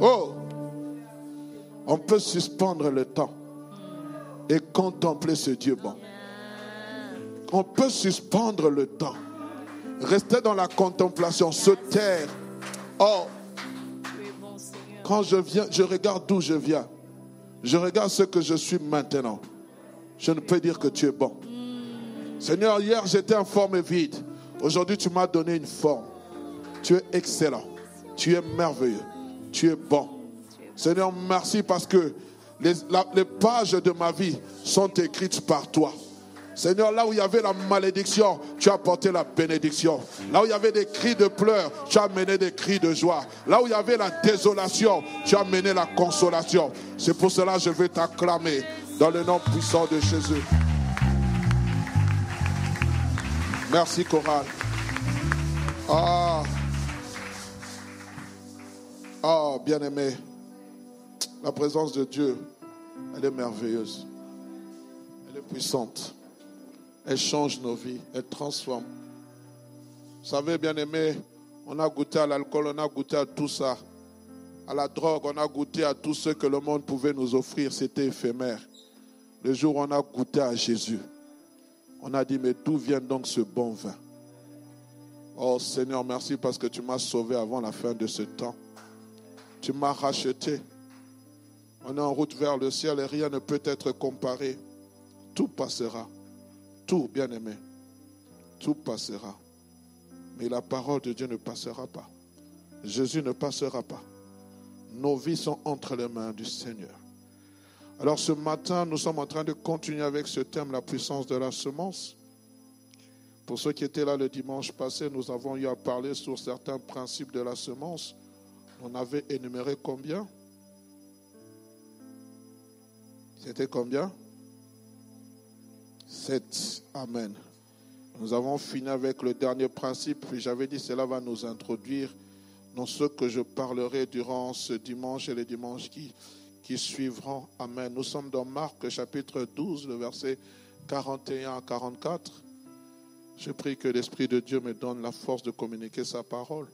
Oh, on peut suspendre le temps et contempler ce Dieu bon. On peut suspendre le temps, rester dans la contemplation, se taire. Oh, quand je viens, je regarde d'où je viens. Je regarde ce que je suis maintenant. Je ne peux dire que tu es bon. Seigneur, hier j'étais en forme vide. Aujourd'hui tu m'as donné une forme. Tu es excellent. Tu es merveilleux. Tu es bon. Seigneur, merci parce que les, pages de ma vie sont écrites par toi. Seigneur, là où il y avait la malédiction, tu as apporté la bénédiction. Là où il y avait des cris de pleurs, tu as amené des cris de joie. Là où il y avait la désolation, tu as amené la consolation. C'est pour cela que je veux t'acclamer dans le nom puissant de Jésus. Merci, Coral. Ah, ah bien-aimé, la présence de Dieu, elle est merveilleuse. Elle est puissante. Elle change nos vies. Elle transforme. Vous savez, bien-aimé, on a goûté à l'alcool, on a goûté à tout ça. À la drogue, on a goûté à tout ce que le monde pouvait nous offrir. C'était éphémère. Le jour où on a goûté à Jésus, on a dit, mais d'où vient donc ce bon vin? Oh Seigneur, merci parce que tu m'as sauvé avant la fin de ce temps. Tu m'as racheté. On est en route vers le ciel et rien ne peut être comparé. Tout passera. Tout, bien aimé. Tout passera. Mais la parole de Dieu ne passera pas. Jésus ne passera pas. Nos vies sont entre les mains du Seigneur. Alors ce matin, nous sommes en train de continuer avec ce thème, la puissance de la semence. Pour ceux qui étaient là le dimanche passé, nous avons eu à parler sur certains principes de la semence. On avait énuméré combien? C'était combien? Sept. Amen. Nous avons fini avec le dernier principe. J'avais dit cela va nous introduire dans ce que je parlerai durant ce dimanche et les dimanches qui, qui suivront. Amen. Nous sommes dans Marc chapitre 12, le verset 41 à 44. Je prie que l'Esprit de Dieu me donne la force de communiquer sa parole.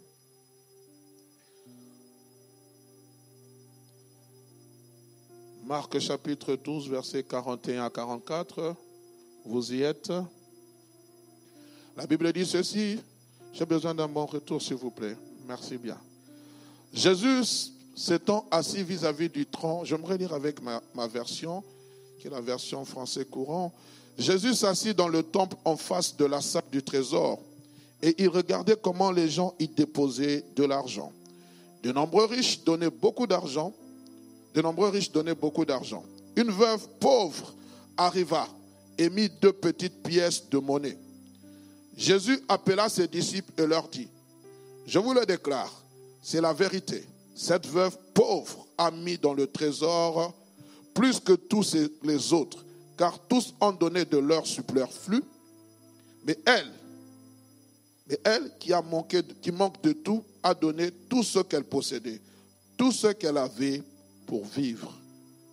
Marc chapitre 12, verset 41 à 44. Vous y êtes La Bible dit ceci. J'ai besoin d'un bon retour, s'il vous plaît. Merci bien. Jésus s'étant assis vis-à-vis du tronc, j'aimerais lire avec ma, version, qui est la version français courant. Jésus s'assit dans le temple en face de la salle du trésor et il regardait comment les gens y déposaient de l'argent. De nombreux riches donnaient beaucoup d'argent. De nombreux riches donnaient beaucoup d'argent. Une veuve pauvre arriva et mit deux petites pièces de monnaie. Jésus appela ses disciples et leur dit, je vous le déclare, c'est la vérité. Cette veuve pauvre a mis dans le trésor plus que tous les autres, car tous ont donné de leur superflu, mais elle, mais elle qui a qui manque de tout, a donné tout ce qu'elle possédait, tout ce qu'elle avait pour vivre.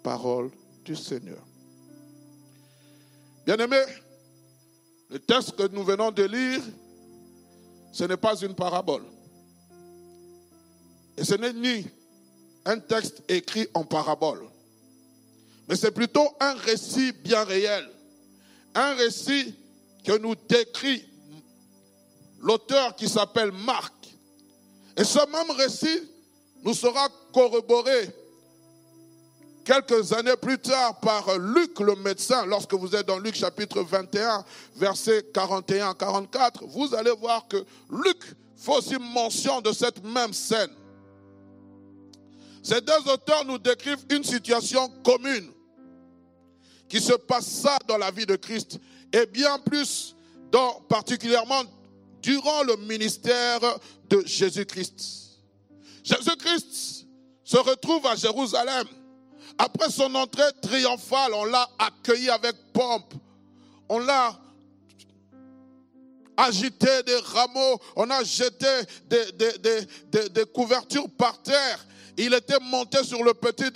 Parole du Seigneur. Bien-aimé, le texte que nous venons de lire, ce n'est pas une parabole. Et ce n'est ni un texte écrit en parabole, mais c'est plutôt un récit bien réel. Un récit que nous décrit l'auteur qui s'appelle Marc. Et ce même récit nous sera corroboré quelques années plus tard par Luc le médecin, lorsque vous êtes dans Luc chapitre 21, versets 41 44, vous allez voir que Luc fait aussi mention de cette même scène. Ces deux auteurs nous décrivent une situation commune qui se passa dans la vie de Christ et bien plus particulièrement durant le ministère de Jésus-Christ. Jésus-Christ se retrouve à Jérusalem. Après son entrée triomphale, on l'a accueilli avec pompe. On l'a agité des rameaux, on a jeté des, couvertures par terre. Il était monté sur le petit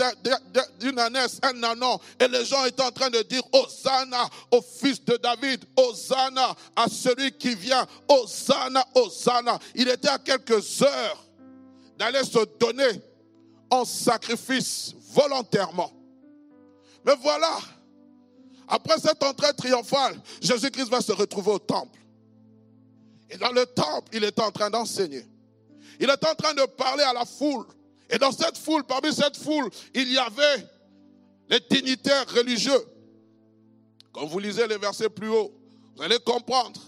d'une ânesse, un anon, et les gens étaient en train de dire Hosanna au fils de David, Hosanna à celui qui vient, Hosanna, Hosanna. Il était à quelques heures d'aller se donner sacrifice volontairement. Mais voilà, après cette entrée triomphale, Jésus-Christ va se retrouver au temple. Et dans le temple, il est en train d'enseigner. Il est en train de parler à la foule. Et dans cette foule, parmi cette foule, il y avait les dignitaires religieux. Quand vous lisez les versets plus haut, vous allez comprendre.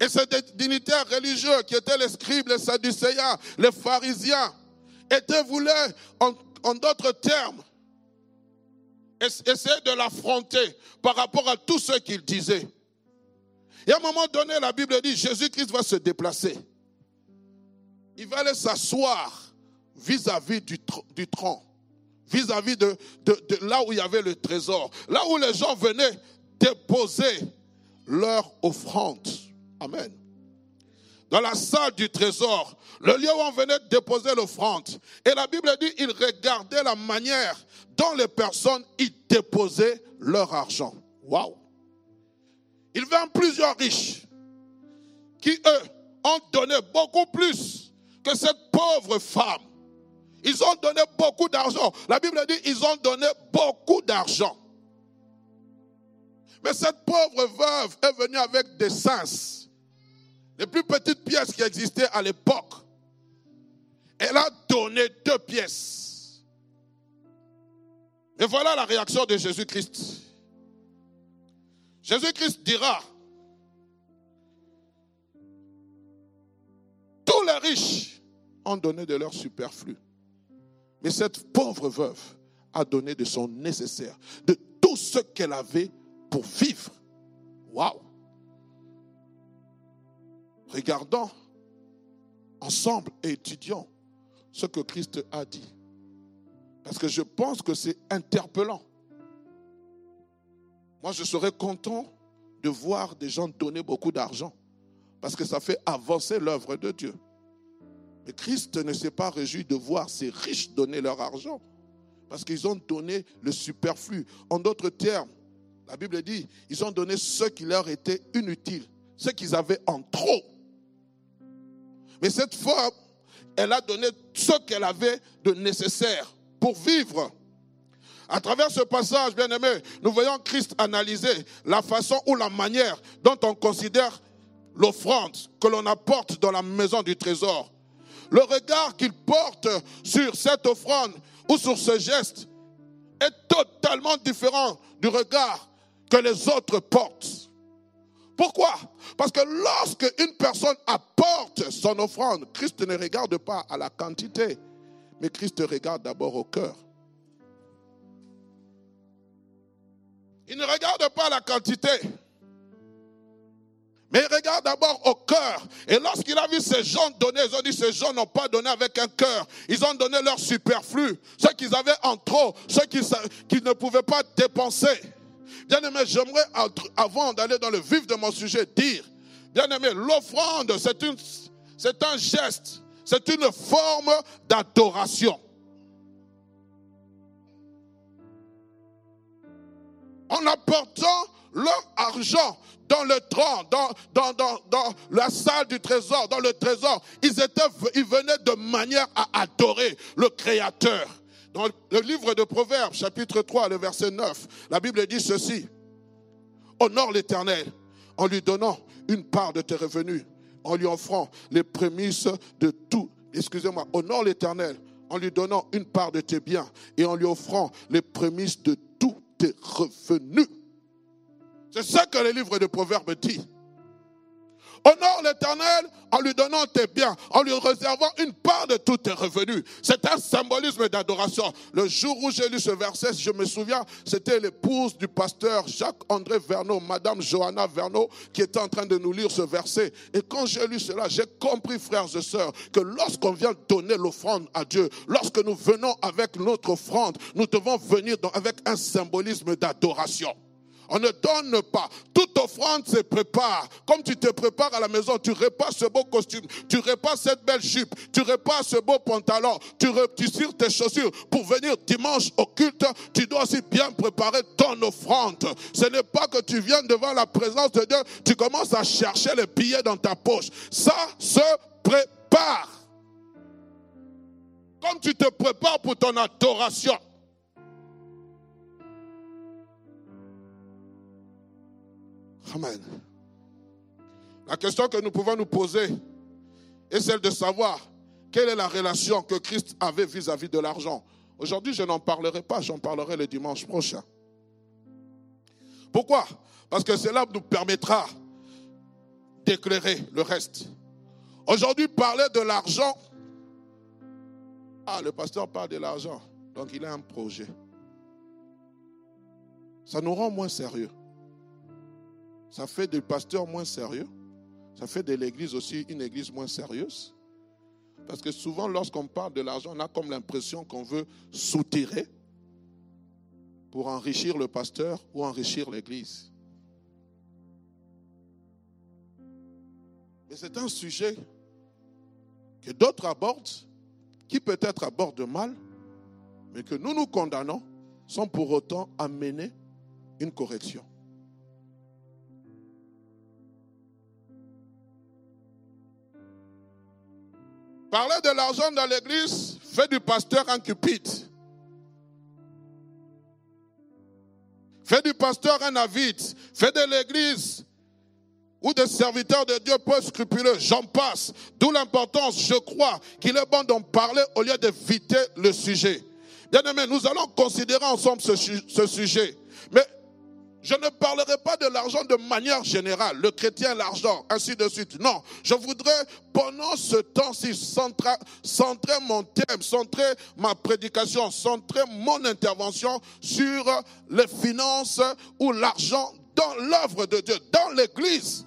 Et ces dignitaires religieux qui étaient les scribes, les sadducéens, les pharisiens, étaient voulus, en, en d'autres termes, essayer de l'affronter par rapport à tout ce qu'il disait. Et à un moment donné, la Bible dit, Jésus-Christ va se déplacer. Il va aller s'asseoir vis-à-vis du, du tronc, vis-à-vis de, de là où il y avait le trésor, là où les gens venaient déposer leur offrande. Amen. Dans la salle du trésor, le lieu où on venait déposer l'offrande. Et la Bible dit, il regardait la manière dont les personnes y déposaient leur argent. Waouh! Il vint plusieurs riches qui, eux, ont donné beaucoup plus que cette pauvre femme. Ils ont donné beaucoup d'argent. La Bible dit, ils ont donné beaucoup d'argent. Mais cette pauvre veuve est venue avec des sens, les plus petites pièces qui existaient à l'époque. Elle a donné deux pièces. Et voilà la réaction de Jésus-Christ. Jésus-Christ dira, tous les riches ont donné de leur superflu. Mais cette pauvre veuve a donné de son nécessaire, de tout ce qu'elle avait pour vivre. Waouh! Regardons ensemble et étudions ce que Christ a dit. Parce que je pense que c'est interpellant. Moi, je serais content de voir des gens donner beaucoup d'argent. Parce que ça fait avancer l'œuvre de Dieu. Mais Christ ne s'est pas réjoui de voir ces riches donner leur argent. Parce qu'ils ont donné le superflu. En d'autres termes, la Bible dit, ils ont donné ce qui leur était inutile, ce qu'ils avaient en trop. Mais cette femme, elle a donné ce qu'elle avait de nécessaire pour vivre. À travers ce passage, bien aimé, nous voyons Christ analyser la façon ou la manière dont on considère l'offrande que l'on apporte dans la maison du trésor. Le regard qu'il porte sur cette offrande ou sur ce geste est totalement différent du regard que les autres portent. Pourquoi? Parce que lorsque une personne apporte son offrande, Christ ne regarde pas à la quantité, mais Christ regarde d'abord au cœur. Il ne regarde pas la quantité, mais il regarde d'abord au cœur. Et lorsqu'il a vu ces gens donner, ils ont dit ces gens n'ont pas donné avec un cœur. Ils ont donné leur superflu, ce qu'ils avaient en trop, ce qu'ils ne pouvaient pas dépenser. Bien aimé, j'aimerais, avant d'aller dans le vif de mon sujet, dire, bien aimé, l'offrande, c'est, un geste, c'est une forme d'adoration. En apportant leur argent dans le tronc, dans, la salle du trésor, dans le trésor, ils, étaient, ils venaient de manière à adorer le Créateur. Dans le livre de Proverbes, chapitre 3, le verset 9, la Bible dit ceci. Honore l'Éternel en lui donnant une part de tes revenus, en lui offrant les prémices de tout. Excusez-moi, honore l'Éternel en lui donnant une part de tes biens et en lui offrant les prémices de tous tes revenus. C'est ça que le livre de Proverbes dit. Honore l'Éternel en lui donnant tes biens, en lui réservant une part de tous tes revenus. C'est un symbolisme d'adoration. Le jour où j'ai lu ce verset, je me souviens, c'était l'épouse du pasteur Jacques-André Verneau, Madame Johanna Verneau, qui était en train de nous lire ce verset. Et quand j'ai lu cela, j'ai compris, frères et sœurs, que lorsqu'on vient donner l'offrande à Dieu, lorsque nous venons avec notre offrande, nous devons venir avec un symbolisme d'adoration. On ne donne pas. Toute offrande se prépare. Comme tu te prépares à la maison, tu répares ce beau costume, tu répares cette belle jupe, tu répares ce beau pantalon, tu, tu tires tes chaussures pour venir dimanche au culte. Tu dois aussi bien préparer ton offrande. Ce n'est pas que tu viens devant la présence de Dieu, tu commences à chercher les billets dans ta poche. Ça se prépare. Comme tu te prépares pour ton adoration. Amen. La question que nous pouvons nous poser est celle de savoir quelle est la relation que Christ avait vis-à-vis de l'argent. Aujourd'hui, je n'en parlerai pas, j'en parlerai le dimanche prochain. Pourquoi? Parce que cela nous permettra d'éclairer le reste. Aujourd'hui, parler de l'argent. Ah, le pasteur parle de l'argent, donc il a un projet. Ça nous rend moins sérieux. Ça fait des pasteurs moins sérieux. Ça fait de l'église aussi une église moins sérieuse. Parce que souvent, lorsqu'on parle de l'argent, on a comme l'impression qu'on veut soutirer pour enrichir le pasteur ou enrichir l'église. Mais c'est un sujet que d'autres abordent, qui peut-être abordent mal, mais que nous nous condamnons sans pour autant amener une correction. Parler de l'argent dans l'église fait du pasteur un cupide. Fait du pasteur un avide. Fait de l'église ou des serviteurs de Dieu peu scrupuleux. J'en passe. D'où l'importance, je crois, qu'il est bon d'en parler au lieu d'éviter le sujet. Bien aimé, nous allons considérer ensemble ce, ce sujet. Mais je ne parlerai pas de l'argent de manière générale, le chrétien, l'argent, ainsi de suite. Non, je voudrais, pendant ce temps-ci, centrer, mon thème, centrer ma prédication, centrer mon intervention sur les finances ou l'argent dans l'œuvre de Dieu, dans l'Église.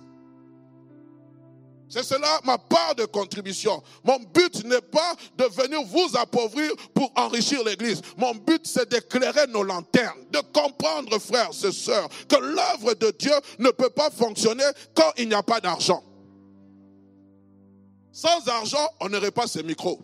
C'est cela ma part de contribution. Mon but n'est pas de venir vous appauvrir pour enrichir l'Église. Mon but, c'est d'éclairer nos lanternes, de comprendre, frères et sœurs, que l'œuvre de Dieu ne peut pas fonctionner quand il n'y a pas d'argent. Sans argent, on n'aurait pas ces micros.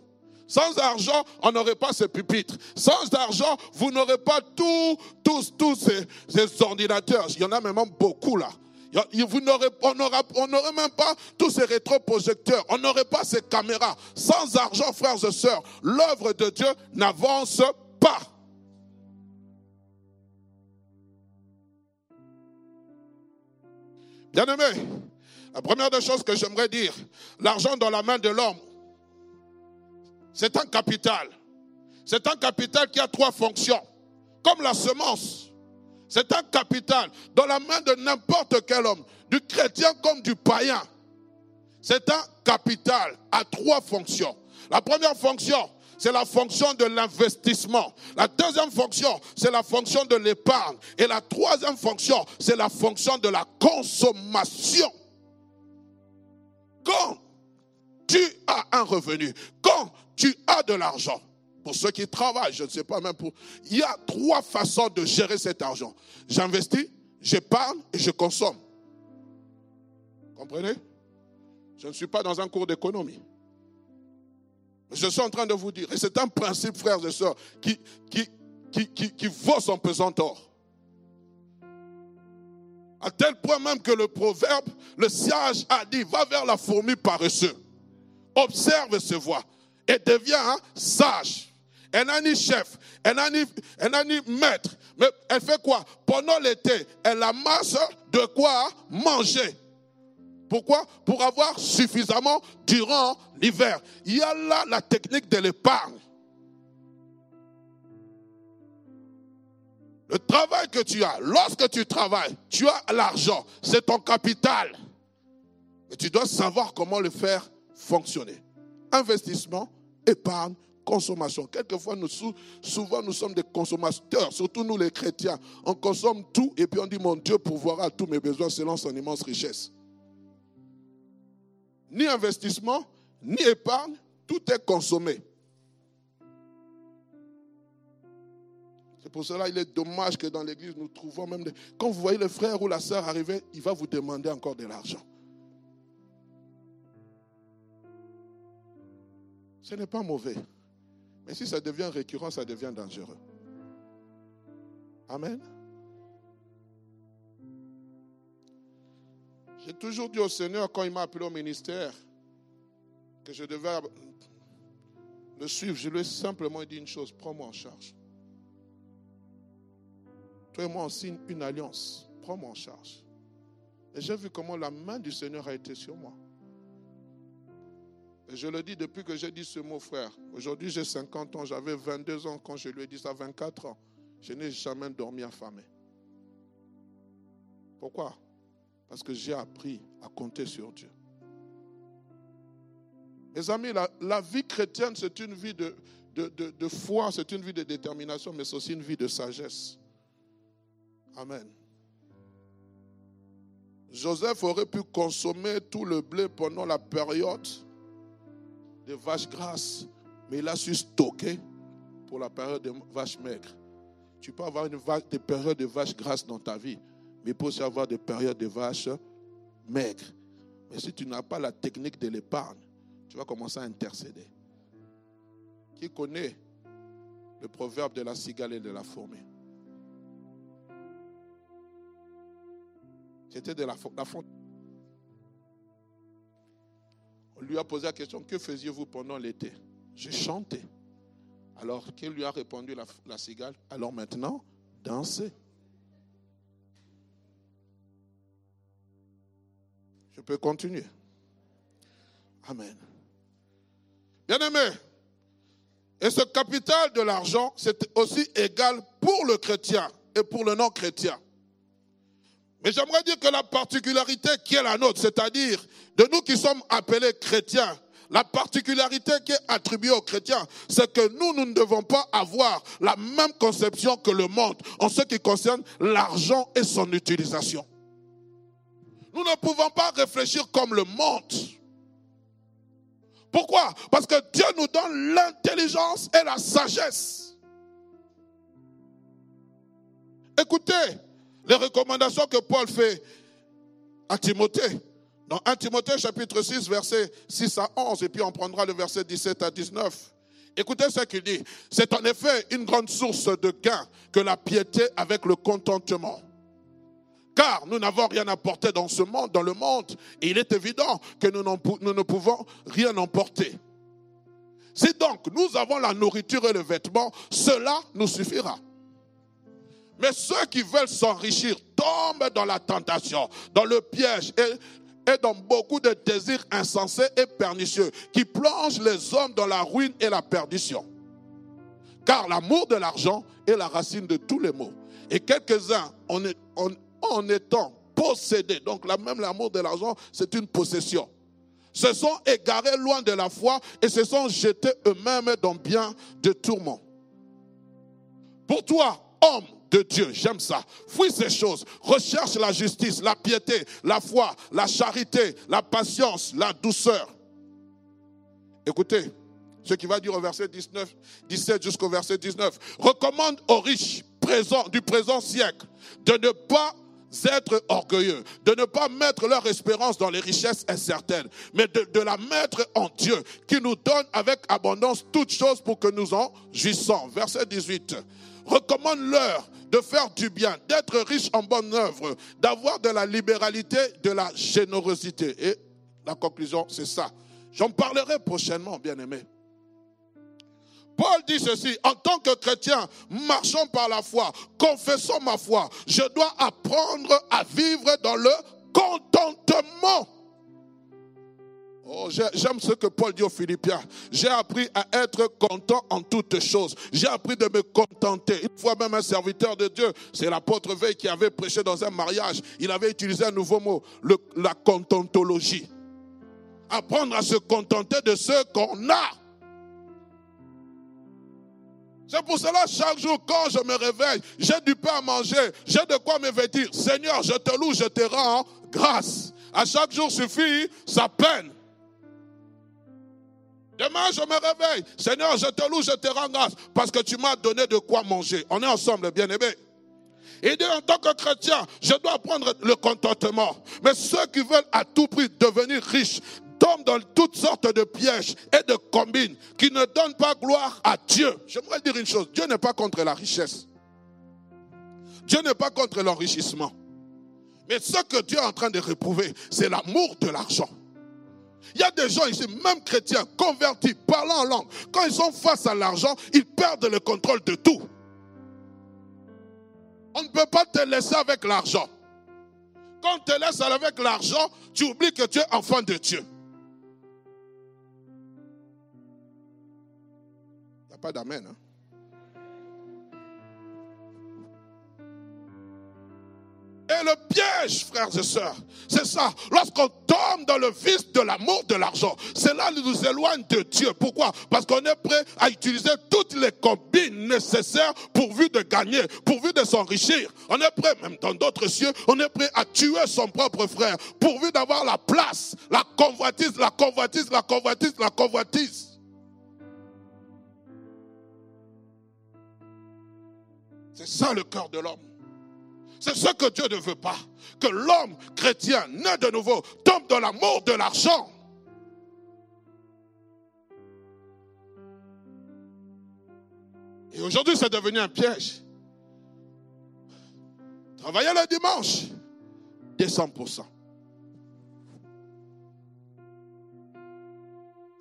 Sans argent, on n'aurait pas ces pupitres. Sans argent, vous n'aurez pas tous, tous, tous ces, ces ordinateurs. Il y en a même beaucoup là. On n'aurait même pas tous ces rétroprojecteurs, on n'aurait pas ces caméras. Sans argent, frères et sœurs, l'œuvre de Dieu n'avance pas. Bien aimé, la première des choses que j'aimerais dire, l'argent dans la main de l'homme, c'est un capital. C'est un capital qui a trois fonctions, comme la semence. C'est un capital dans la main de n'importe quel homme, du chrétien comme du païen. C'est un capital à trois fonctions. La première fonction, c'est la fonction de l'investissement. La deuxième fonction, c'est la fonction de l'épargne. Et la troisième fonction, c'est la fonction de la consommation. Quand tu as un revenu, quand tu as de l'argent, pour ceux qui travaillent, je ne sais pas même pour... Il y a trois façons de gérer cet argent. J'investis, j'épargne et je consomme. Comprenez? Je ne suis pas dans un cours d'économie. Je suis en train de vous dire, et c'est un principe, frères et sœurs, qui, qui, qui, qui, vaut son pesant or. À tel point même que le proverbe, le sage a dit, va vers la fourmi paresseuse, observe ses voies et deviens sage. Elle n'a ni chef, elle n'a ni, ni maître. Mais elle fait quoi? Pendant l'été, elle amasse de quoi manger. Pourquoi? Pour avoir suffisamment durant l'hiver. Il y a là la technique de l'épargne. Le travail que tu as, lorsque tu travailles, tu as l'argent, c'est ton capital. Mais tu dois savoir comment le faire fonctionner. Investissement, épargne, consommation. Quelquefois, nous, souvent, nous sommes des consommateurs, surtout nous les chrétiens. On consomme tout et puis on dit, mon Dieu pourvoira tous mes besoins selon son immense richesse. Ni investissement, ni épargne, tout est consommé. C'est pour cela qu'il est dommage que dans l'église, nous trouvons même des... Quand vous voyez le frère ou la sœur arriver, il va vous demander encore de l'argent. Ce n'est pas mauvais. Mais si ça devient récurrent, ça devient dangereux. Amen. J'ai toujours dit au Seigneur, quand il m'a appelé au ministère, que je devais le suivre, je lui ai simplement dit une chose, prends-moi en charge. Toi et moi, on signe une alliance. Prends-moi en charge. Et j'ai vu comment la main du Seigneur a été sur moi. Je le dis depuis que j'ai dit ce mot, frère. Aujourd'hui, j'ai 50 ans. J'avais 22 ans quand je lui ai dit ça, 24 ans. Je n'ai jamais dormi affamé. Pourquoi? Parce que j'ai appris à compter sur Dieu. Mes amis, la, vie chrétienne, c'est une vie de foi, c'est une vie de détermination, mais c'est aussi une vie de sagesse. Amen. Joseph aurait pu consommer tout le blé pendant la période des vaches grasses, mais il a su stocker pour la période des vaches maigres. Tu peux avoir une des périodes de vaches grasses dans ta vie, mais il peut aussi avoir des périodes de vaches maigres. Mais si tu n'as pas la technique de l'épargne, tu vas commencer à intercéder. Qui connaît le proverbe de la cigale et de la fourmi? C'était de la, la fontaine. Lui a posé la question, que faisiez-vous pendant l'été? Je chantais. Alors qu'il lui a répondu la, cigale Alors maintenant, dansez. Je peux continuer. Amen. Bien-aimé, et ce capital de l'argent, c'est aussi égal pour le chrétien et pour le non-chrétien. Mais j'aimerais dire que la particularité qui est la nôtre, c'est-à-dire de nous qui sommes appelés chrétiens, la particularité qui est attribuée aux chrétiens, c'est que nous, nous ne devons pas avoir la même conception que le monde en ce qui concerne l'argent et son utilisation. Nous ne pouvons pas réfléchir comme le monde. Pourquoi? Parce que Dieu nous donne l'intelligence et la sagesse. Écoutez, les recommandations que Paul fait à Timothée. Dans 1 Timothée chapitre 6, verset 6 à 11, et puis on prendra le verset 17 à 19. Écoutez ce qu'il dit. C'est en effet une grande source de gain que la piété avec le contentement. Car nous n'avons rien apporté dans ce monde, dans le monde, et il est évident que nous, nous ne pouvons rien emporter. Si donc nous avons la nourriture et le vêtement, cela nous suffira. Mais ceux qui veulent s'enrichir tombent dans la tentation, dans le piège et, et dans beaucoup de désirs insensés et pernicieux qui plongent les hommes dans la ruine et la perdition. Car l'amour de l'argent est la racine de tous les maux. Et quelques-uns, en, en, étant possédés, donc là même l'amour de l'argent, c'est une possession, se sont égarés loin de la foi et se sont jetés eux-mêmes dans bien de tourments. Pour toi, homme, de Dieu. J'aime ça. Fuis ces choses. Recherche la justice, la piété, la foi, la charité, la patience, la douceur. Écoutez, ce qui va dire au verset 19, 17 jusqu'au verset 19. Recommande aux riches du présent siècle de ne pas être orgueilleux, de ne pas mettre leur espérance dans les richesses incertaines, mais de, de, la mettre en Dieu, qui nous donne avec abondance toutes choses pour que nous en jouissons. Verset 18. Recommande-leur de faire du bien, d'être riche en bonne œuvre, d'avoir de la libéralité, de la générosité. Et la conclusion, c'est ça. J'en parlerai prochainement, bien aimé. Paul dit ceci, en tant que chrétien, marchons par la foi, confessons ma foi. Je dois apprendre à vivre dans le contentement. Oh, j'aime ce que Paul dit aux Philippiens. J'ai appris à être content en toutes choses. J'ai appris de me contenter. Une fois même un serviteur de Dieu, c'est l'apôtre Veil qui avait prêché dans un mariage. Il avait utilisé un nouveau mot, la contentologie. Apprendre à se contenter de ce qu'on a. C'est pour cela, chaque jour, quand je me réveille, j'ai du pain à manger, j'ai de quoi me vêtir. Seigneur, je te loue, je te rends grâce. À chaque jour suffit sa peine. Demain, je me réveille. Seigneur, je te loue, je te rends grâce parce que tu m'as donné de quoi manger. On est ensemble, bien aimés. Il dit en tant que chrétien, je dois apprendre le contentement. Mais ceux qui veulent à tout prix devenir riches tombent dans toutes sortes de pièges et de combines qui ne donnent pas gloire à Dieu. J'aimerais dire une chose, Dieu n'est pas contre la richesse. Dieu n'est pas contre l'enrichissement. Mais ce que Dieu est en train de réprouver, c'est l'amour de l'argent. Il y a des gens ici, même chrétiens, convertis, parlant en langue, quand ils sont face à l'argent, ils perdent le contrôle de tout. On ne peut pas te laisser avec l'argent. Quand on te laisse avec l'argent, tu oublies que tu es enfant de Dieu. Il n'y a pas d'amen. Hein? Et le piège, frères et sœurs, c'est ça. Lorsqu'on tombe dans le vice de l'amour de l'argent, cela nous éloigne de Dieu. Pourquoi? Parce qu'on est prêt à utiliser toutes les combines nécessaires pourvu de gagner, pourvu de s'enrichir. On est prêt, même dans d'autres cieux, on est prêt à tuer son propre frère, pourvu d'avoir la place, la convoitise, la convoitise, la convoitise, la convoitise. C'est ça le cœur de l'homme. C'est ce que Dieu ne veut pas. Que l'homme chrétien, né de nouveau, tombe dans l'amour de l'argent. Et aujourd'hui, c'est devenu un piège. Travailler le dimanche, 200%.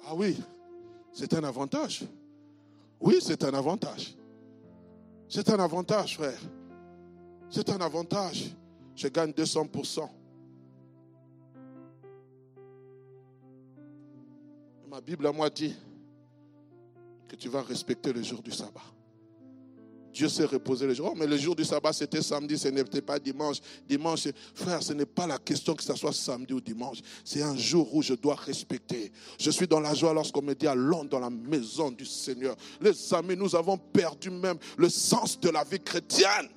Ah oui, c'est un avantage. Oui, c'est un avantage. C'est un avantage, frère. C'est un avantage. Je gagne 200%. Ma Bible à moi dit que tu vas respecter le jour du sabbat. Dieu s'est reposé le jour. Oh, mais le jour du sabbat, c'était samedi, ce n'était pas dimanche. Dimanche, frère, ce n'est pas la question que ce soit samedi ou dimanche. C'est un jour où je dois respecter. Je suis dans la joie lorsqu'on me dit allons dans la maison du Seigneur. Les amis, nous avons perdu même le sens de la vie chrétienne.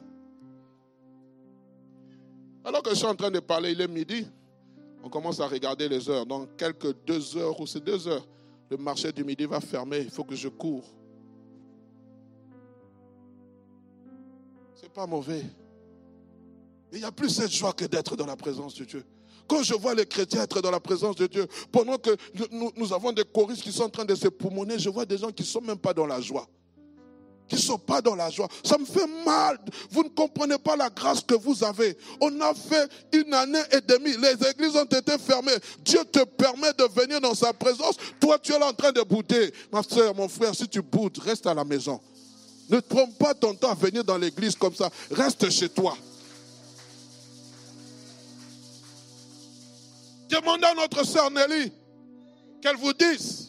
Alors que je suis en train de parler, il est midi. On commence à regarder les heures. Dans quelques deux heures ou c'est deux heures, le marché du midi va fermer. Il faut que je cours. C'est pas mauvais. Il n'y a plus cette joie que d'être dans la présence de Dieu. Quand je vois les chrétiens être dans la présence de Dieu, pendant que nous, nous avons des choristes qui sont en train de se poumonner, je vois des gens qui ne sont même pas dans la joie qui ne sont pas dans la joie. Ça me fait mal. Vous ne comprenez pas la grâce que vous avez. On a fait une année et demie. Les églises ont été fermées. Dieu te permet de venir dans sa présence. Toi, tu es là en train de bouder. Ma soeur, mon frère, si tu boudes, reste à la maison. Ne trompe pas ton temps à venir dans l'église comme ça. Reste chez toi. Demandez à notre sœur Nelly qu'elle vous dise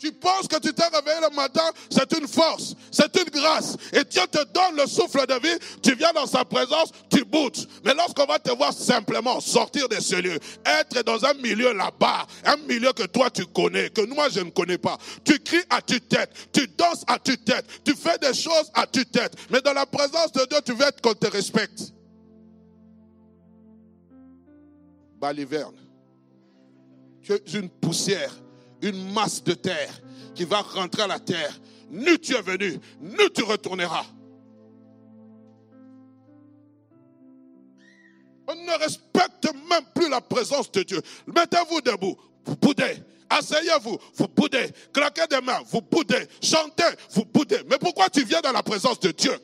tu penses que tu t'es réveillé le matin, c'est une force, c'est une grâce. Et Dieu te donne le souffle de vie, tu viens dans sa présence, tu boutes. Mais lorsqu'on va te voir simplement sortir de ce lieu, être dans un milieu là-bas, un milieu que toi tu connais, que moi je ne connais pas, tu cries à tue-tête, tu danses à tue-tête, tu fais des choses à tue-tête. Mais dans la présence de Dieu, tu veux être qu'on te respecte. Baliverne, tu es une poussière une masse de terre qui va rentrer à la terre. Nous tu es venu, nous tu retourneras. On ne respecte même plus la présence de Dieu. Mettez-vous debout, vous boudez. Asseyez-vous, vous boudez. Claquez des mains, vous boudez. Chantez, vous boudez. Mais pourquoi tu viens dans la présence de Dieu?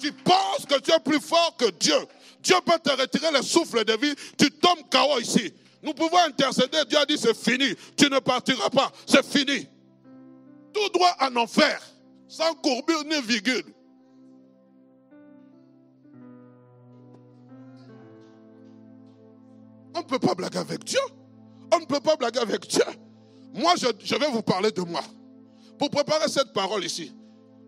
Tu penses que tu es plus fort que Dieu. Dieu peut te retirer le souffle de vie. Tu tombes KO ici. Nous pouvons intercéder. Dieu a dit c'est fini. Tu ne partiras pas. C'est fini. Tout droit en enfer. Sans courbure ni virgule. On ne peut pas blaguer avec Dieu. On ne peut pas blaguer avec Dieu. Moi, je, vais vous parler de moi. Pour préparer cette parole ici,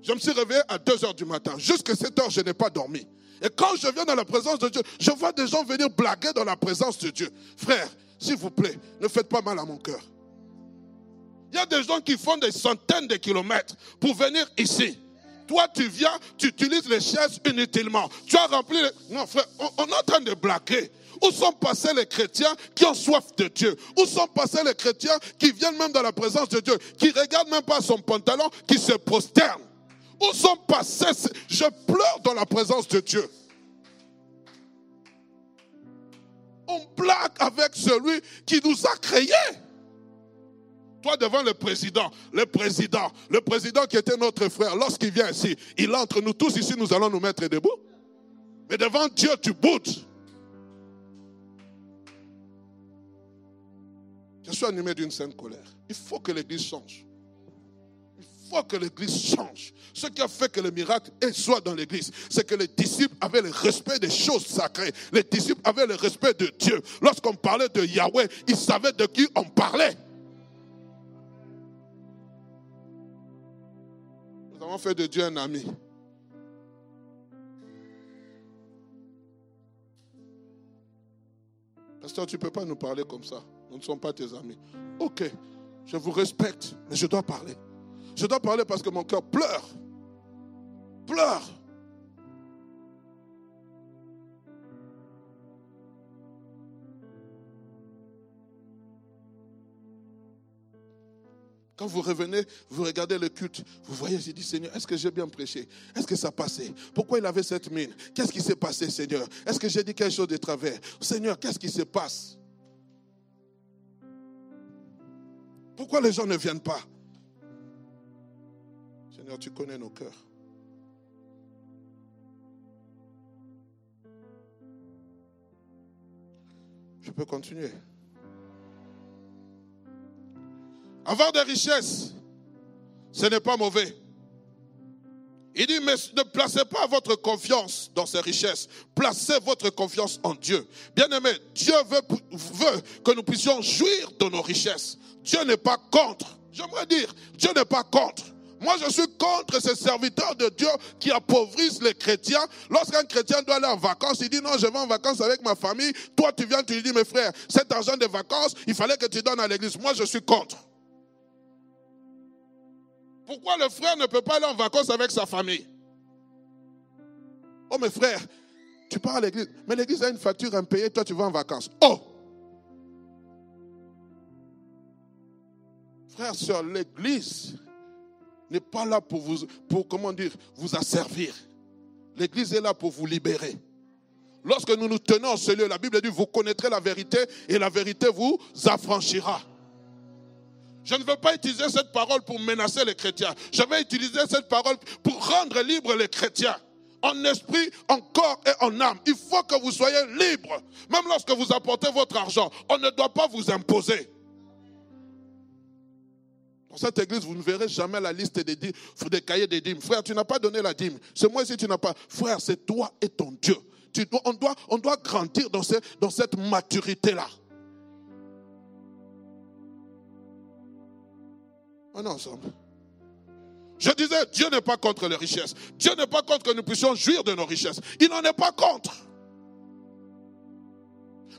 je me suis réveillé à 2 heures du matin. Jusqu'à 7 heures, je n'ai pas dormi. Et quand je viens dans la présence de Dieu, je vois des gens venir blaguer dans la présence de Dieu. Frère, s'il vous plaît, ne faites pas mal à mon cœur. Il y a des gens qui font des centaines de kilomètres pour venir ici. Toi, tu viens, tu utilises les chaises inutilement. Tu as rempli les... Non, frère, on, est en train de blaguer. Où sont passés les chrétiens qui ont soif de Dieu? Où sont passés les chrétiens qui viennent même dans la présence de Dieu, qui regardent même pas son pantalon, qui se prosternent? Où sont passés Je pleure dans la présence de Dieu. On blague avec celui qui nous a créés. Toi devant le président, le président, le président qui était notre frère, lorsqu'il vient ici, il entre nous tous ici, nous allons nous mettre debout. Mais devant Dieu, tu boudes. Je suis animé d'une sainte colère. Il faut que l'Église change. Faut que l'Église change. Ce qui a fait que le miracle soit dans l'Église, c'est que les disciples avaient le respect des choses sacrées. Les disciples avaient le respect de Dieu. Lorsqu'on parlait de Yahweh, ils savaient de qui on parlait. Nous avons fait de Dieu un ami. Pasteur, tu ne peux pas nous parler comme ça. Nous ne sommes pas tes amis. Ok, je vous respecte, mais je dois parler. Je dois parler parce que mon cœur pleure. Pleure. Quand vous revenez, vous regardez le culte, vous voyez, j'ai dit, Seigneur, est-ce que j'ai bien prêché? Est-ce que ça passait? Pourquoi il avait cette mine? Qu'est-ce qui s'est passé, Seigneur? Est-ce que j'ai dit quelque chose de travers? Seigneur, qu'est-ce qui se passe? Pourquoi les gens ne viennent pas? Seigneur, tu connais nos cœurs. Je peux continuer. Avoir des richesses, ce n'est pas mauvais. Il dit, mais ne placez pas votre confiance dans ces richesses. Placez votre confiance en Dieu. Bien-aimé, Dieu veut, veut, que nous puissions jouir de nos richesses. Dieu n'est pas contre. J'aimerais dire, Dieu n'est pas contre. Moi, je suis contre ces serviteurs de Dieu qui appauvrissent les chrétiens. Lorsqu'un chrétien doit aller en vacances, il dit non, je vais en vacances avec ma famille. Toi, tu viens, tu lui dis, mes frères, cet argent de vacances, il fallait que tu donnes à l'église. Moi, je suis contre. Pourquoi le frère ne peut pas aller en vacances avec sa famille? Oh, mes frères, tu pars à l'église, mais l'église a une facture impayée, toi tu vas en vacances. Oh Frère, sur l'église n'est pas là pour vous, pour vous asservir. L'église est là pour vous libérer. Lorsque nous nous tenons en ce lieu, la Bible dit, vous connaîtrez la vérité et la vérité vous affranchira. Je ne veux pas utiliser cette parole pour menacer les chrétiens. Je vais utiliser cette parole pour rendre libre les chrétiens. En esprit, en corps et en âme. Il faut que vous soyez libres. Même lorsque vous apportez votre argent, on ne doit pas vous imposer. Dans cette église, vous ne verrez jamais la liste des, dîmes, des cahiers des dîmes. Frère, tu n'as pas donné la dîme. C'est moi ici, tu n'as pas. Frère, c'est toi et ton Dieu. on, doit, on doit grandir dans, dans cette maturité-là. On est ensemble. Je disais, Dieu n'est pas contre les richesses. Dieu n'est pas contre que nous puissions jouir de nos richesses. Il n'en est pas contre.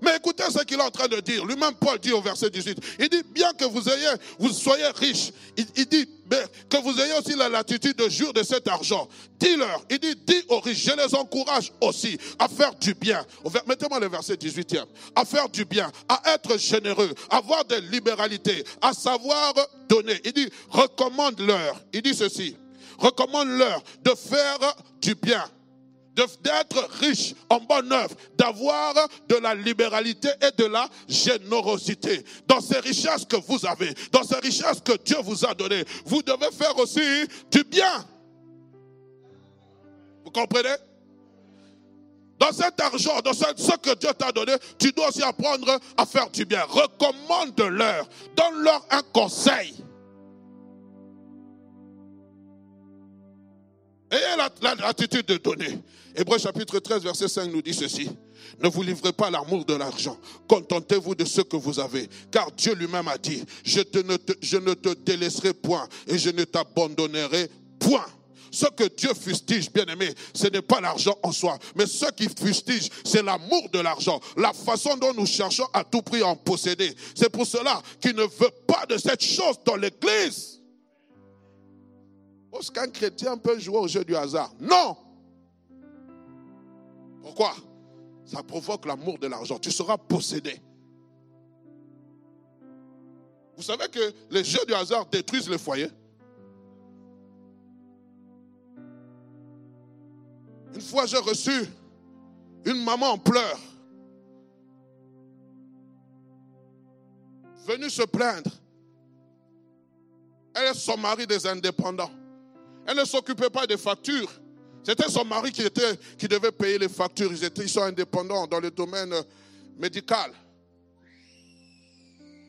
Mais écoutez ce qu'il est en train de dire. Lui-même, Paul dit au verset 18. Il dit, bien que vous ayez, vous soyez riches, il, dit, que vous ayez aussi la latitude de jouir de cet argent. Dis-leur, il dit, dis aux riches, je les encourage aussi à faire du bien. Mettez-moi le verset 18e. À faire du bien, à être généreux, à avoir de libéralité, à savoir donner. Il dit, recommande-leur. Il dit ceci. Recommande-leur de faire du bien d'être riche en bonne œuvre, d'avoir de la libéralité et de la générosité. Dans ces richesses que vous avez, dans ces richesses que Dieu vous a données, vous devez faire aussi du bien. Vous comprenez? Dans cet argent, dans ce que Dieu t'a donné, tu dois aussi apprendre à faire du bien. Recommande-leur, donne-leur un conseil. Ayez l'attitude de donner. Hébreu chapitre 13, verset 5 nous dit ceci. Ne vous livrez pas l'amour de l'argent. Contentez-vous de ce que vous avez. Car Dieu lui-même a dit, je, ne te, je ne te délaisserai point et je ne t'abandonnerai point. Ce que Dieu fustige, bien aimé, ce n'est pas l'argent en soi. Mais ce qui fustige, c'est l'amour de l'argent. La façon dont nous cherchons à tout prix à en posséder. C'est pour cela qu'il ne veut pas de cette chose dans l'église. Est-ce qu'un chrétien peut jouer au jeu du hasard Non. Pourquoi? Ça provoque l'amour de l'argent. Tu seras possédé. Vous savez que les jeux du hasard détruisent le foyer Une fois, j'ai reçu une maman en pleurs. Venue se plaindre. Elle est son mari des indépendants. Elle ne s'occupait pas des factures. C'était son mari qui, était, qui devait payer les factures. Ils, étaient, ils sont indépendants dans le domaine médical.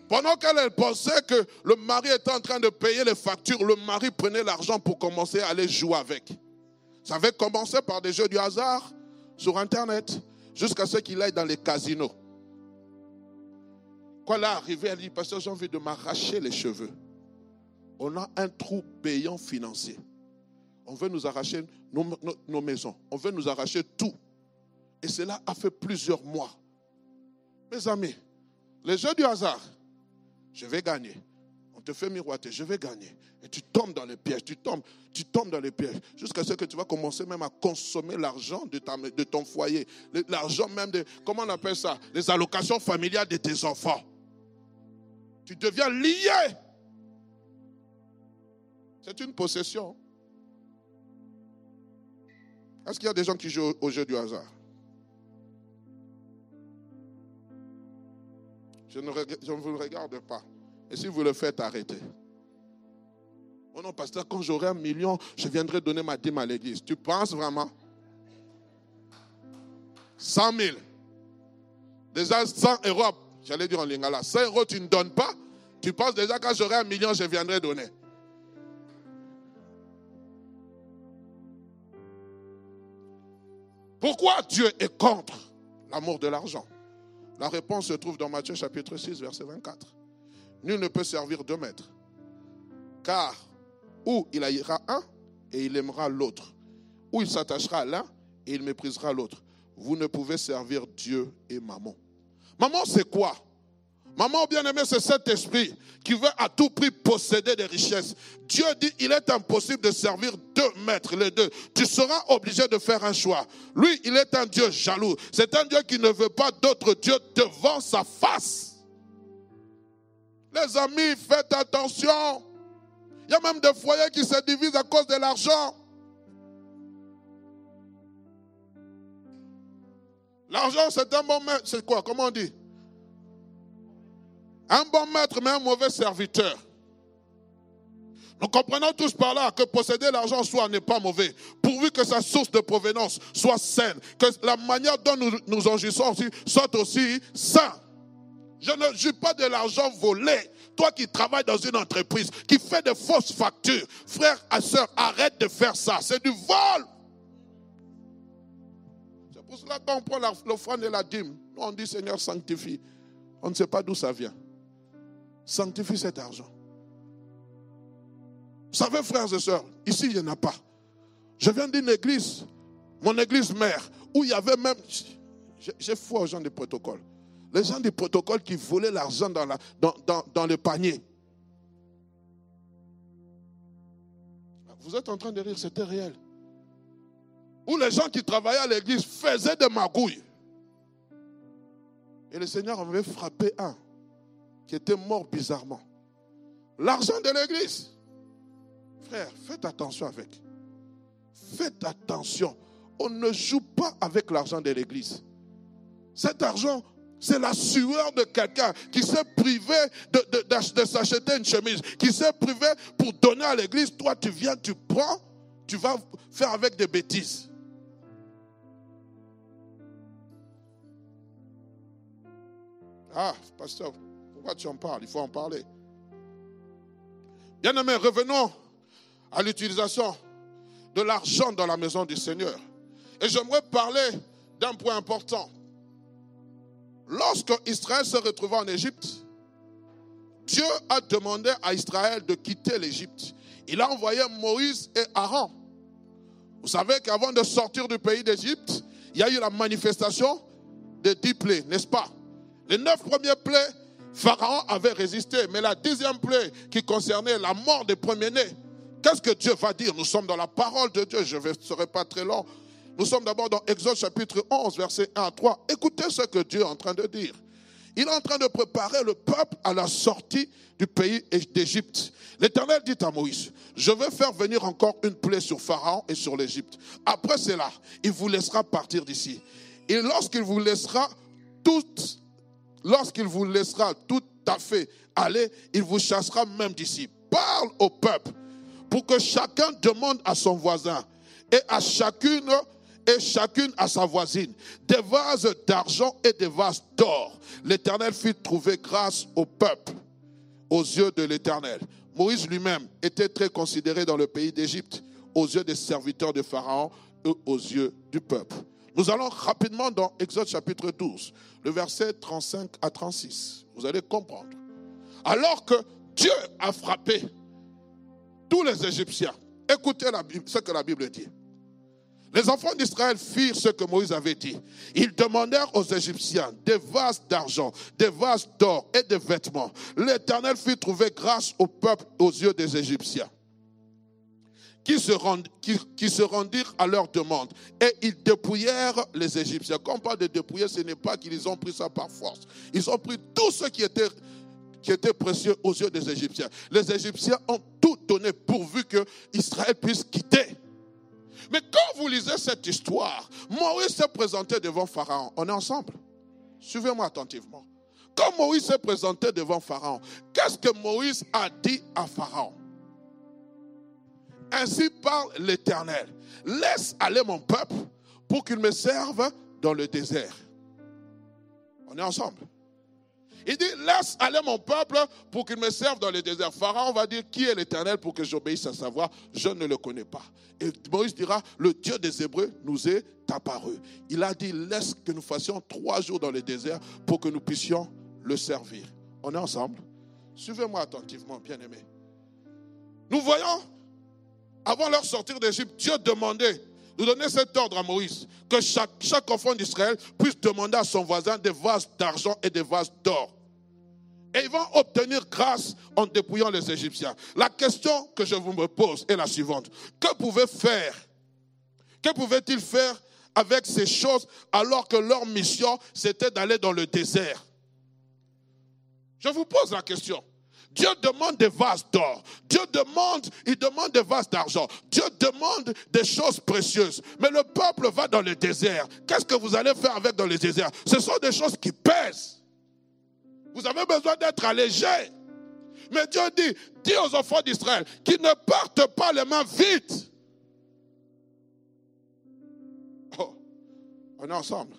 Pendant qu'elle pensait que le mari était en train de payer les factures, le mari prenait l'argent pour commencer à aller jouer avec. Ça avait commencé par des jeux du hasard sur Internet, jusqu'à ce qu'il aille dans les casinos. Quand elle est arrivée, elle dit, pasteur, j'ai envie de m'arracher les cheveux. On a un trou payant financier. On veut nous arracher nos, maisons. On veut nous arracher tout. Et cela a fait plusieurs mois. Mes amis, les jeux du hasard, je vais gagner. On te fait miroiter, je vais gagner. Et tu tombes dans les pièges, tu tombes, tu tombes dans les pièges. Jusqu'à ce que tu vas commencer même à consommer l'argent de, de ton foyer. L'argent même de, comment on appelle ça Les allocations familiales de tes enfants. Tu deviens lié. C'est une possession. Est-ce qu'il y a des gens qui jouent au jeu du hasard? Je ne, vous le regarde pas. Et si vous le faites, arrêtez. Oh non, pasteur, quand j'aurai un million, je viendrai donner ma dîme à l'église. Tu penses vraiment? 100 000. Déjà 100 euros, j'allais dire en lingala, 100 euros tu ne donnes pas? Tu penses déjà quand j'aurai un million, je viendrai donner? Pourquoi Dieu est contre l'amour de l'argent? La réponse se trouve dans Matthieu chapitre 6, verset 24. Nul ne peut servir deux maîtres. Car ou il haïra un et il aimera l'autre, ou il s'attachera à l'un et il méprisera l'autre. Vous ne pouvez servir Dieu et maman. Maman, c'est quoi Maman bien-aimée, c'est cet esprit qui veut à tout prix posséder des richesses. Dieu dit, il est impossible de servir deux maîtres, les deux. Tu seras obligé de faire un choix. Lui, il est un Dieu jaloux. C'est un Dieu qui ne veut pas d'autre Dieu devant sa face. Les amis, faites attention. Il y a même des foyers qui se divisent à cause de l'argent. L'argent, c'est un bon maître. C'est quoi? Comment on dit? Un bon maître, mais un mauvais serviteur. Nous comprenons tous par là que posséder l'argent soit n'est pas mauvais, pourvu que sa source de provenance soit saine, que la manière dont nous nous aussi soit aussi saine. Je ne joue pas de l'argent volé. Toi qui travailles dans une entreprise, qui fait de fausses factures, frère et soeur, arrête de faire ça. C'est du vol. C'est pour cela qu'on prend l'offrande et la dîme. Nous, on dit Seigneur, sanctifie. On ne sait pas d'où ça vient sanctifie cet argent. Vous savez, frères et sœurs, ici, il n'y en a pas. Je viens d'une église, mon église mère, où il y avait même. J'ai foi aux gens du protocole. Les gens du protocole qui volaient l'argent dans, le panier. Vous êtes en train de rire, c'était réel. Où les gens qui travaillaient à l'église faisaient des magouilles. Et le Seigneur avait frappé un qui était mort bizarrement. L'argent de l'église. Frère, faites attention avec. Faites attention. On ne joue pas avec l'argent de l'église. Cet argent, c'est la sueur de quelqu'un qui s'est privé de, de s'acheter une chemise, qui s'est privé pour donner à l'église. Toi, tu viens, tu prends, tu vas faire avec des bêtises. Ah, pasteur, tu en parles Il faut en parler. Bien aimé, revenons à l'utilisation de l'argent dans la maison du Seigneur. Et j'aimerais parler d'un point important. Lorsque Israël se retrouva en Égypte, Dieu a demandé à Israël de quitter l'Égypte. Il a envoyé Moïse et Aaron. Vous savez qu'avant de sortir du pays d'Égypte, il y a eu la manifestation des dix plaies, n'est-ce pas? Les neuf premiers plaies Pharaon avait résisté, mais la deuxième plaie qui concernait la mort des premiers-nés, qu'est-ce que Dieu va dire? Nous sommes dans la parole de Dieu, je ne serai pas très long. Nous sommes d'abord dans Exode chapitre 11, verset 1 à 3. Écoutez ce que Dieu est en train de dire. Il est en train de préparer le peuple à la sortie du pays d'Égypte. L'Éternel dit à Moïse, je vais faire venir encore une plaie sur Pharaon et sur l'Égypte. Après cela, il vous laissera partir d'ici. Et lorsqu'il vous laissera toutes lorsqu'il vous laissera tout à fait aller, il vous chassera même d'ici. Parle au peuple pour que chacun demande à son voisin et à chacune et chacune à sa voisine, des vases d'argent et des vases d'or. L'Éternel fit trouver grâce au peuple aux yeux de l'Éternel. Moïse lui-même était très considéré dans le pays d'Égypte aux yeux des serviteurs de Pharaon et aux yeux du peuple. Nous allons rapidement dans Exode chapitre 12, le verset 35 à 36. Vous allez comprendre. Alors que Dieu a frappé tous les Égyptiens, écoutez ce que la Bible dit. Les enfants d'Israël firent ce que Moïse avait dit. Ils demandèrent aux Égyptiens des vases d'argent, des vases d'or et des vêtements. L'Éternel fit trouver grâce au peuple aux yeux des Égyptiens. Qui se, rendirent à leur demande. Et ils dépouillèrent les Égyptiens. Quand on parle de dépouiller, ce n'est pas qu'ils ont pris ça par force. Ils ont pris tout ce qui était, qui était précieux aux yeux des Égyptiens. Les Égyptiens ont tout donné pourvu que Israël puisse quitter. Mais quand vous lisez cette histoire, Moïse s'est présenté devant Pharaon. On est ensemble Suivez-moi attentivement. Quand Moïse s'est présenté devant Pharaon, qu'est-ce que Moïse a dit à Pharaon? Ainsi parle l'Éternel. Laisse aller mon peuple pour qu'il me serve dans le désert. On est ensemble. Il dit, laisse aller mon peuple pour qu'il me serve dans le désert. Pharaon va dire, qui est l'Éternel pour que j'obéisse à sa voix? Je ne le connais pas. Et Moïse dira, le Dieu des Hébreux nous est apparu. Il a dit, laisse que nous fassions trois jours dans le désert pour que nous puissions le servir. On est ensemble Suivez-moi attentivement, bien-aimés. Nous voyons, avant leur sortir d'Égypte, Dieu demandait nous donner cet ordre à Moïse, que chaque, enfant d'Israël puisse demander à son voisin des vases d'argent et des vases d'or. Et ils vont obtenir grâce en dépouillant les Égyptiens. La question que je vous me pose est la suivante. Que pouvait faire Que pouvaient-ils faire avec ces choses alors que leur mission, c'était d'aller dans le désert? Je vous pose la question. Dieu demande des vases d'or. Dieu demande, il demande des vases d'argent. Dieu demande des choses précieuses. Mais le peuple va dans le désert. Qu'est-ce que vous allez faire avec dans le désert? Ce sont des choses qui pèsent. Vous avez besoin d'être allégé. Mais Dieu dit, dis aux enfants d'Israël qu'ils ne partent pas les mains vides. Oh, on est ensemble.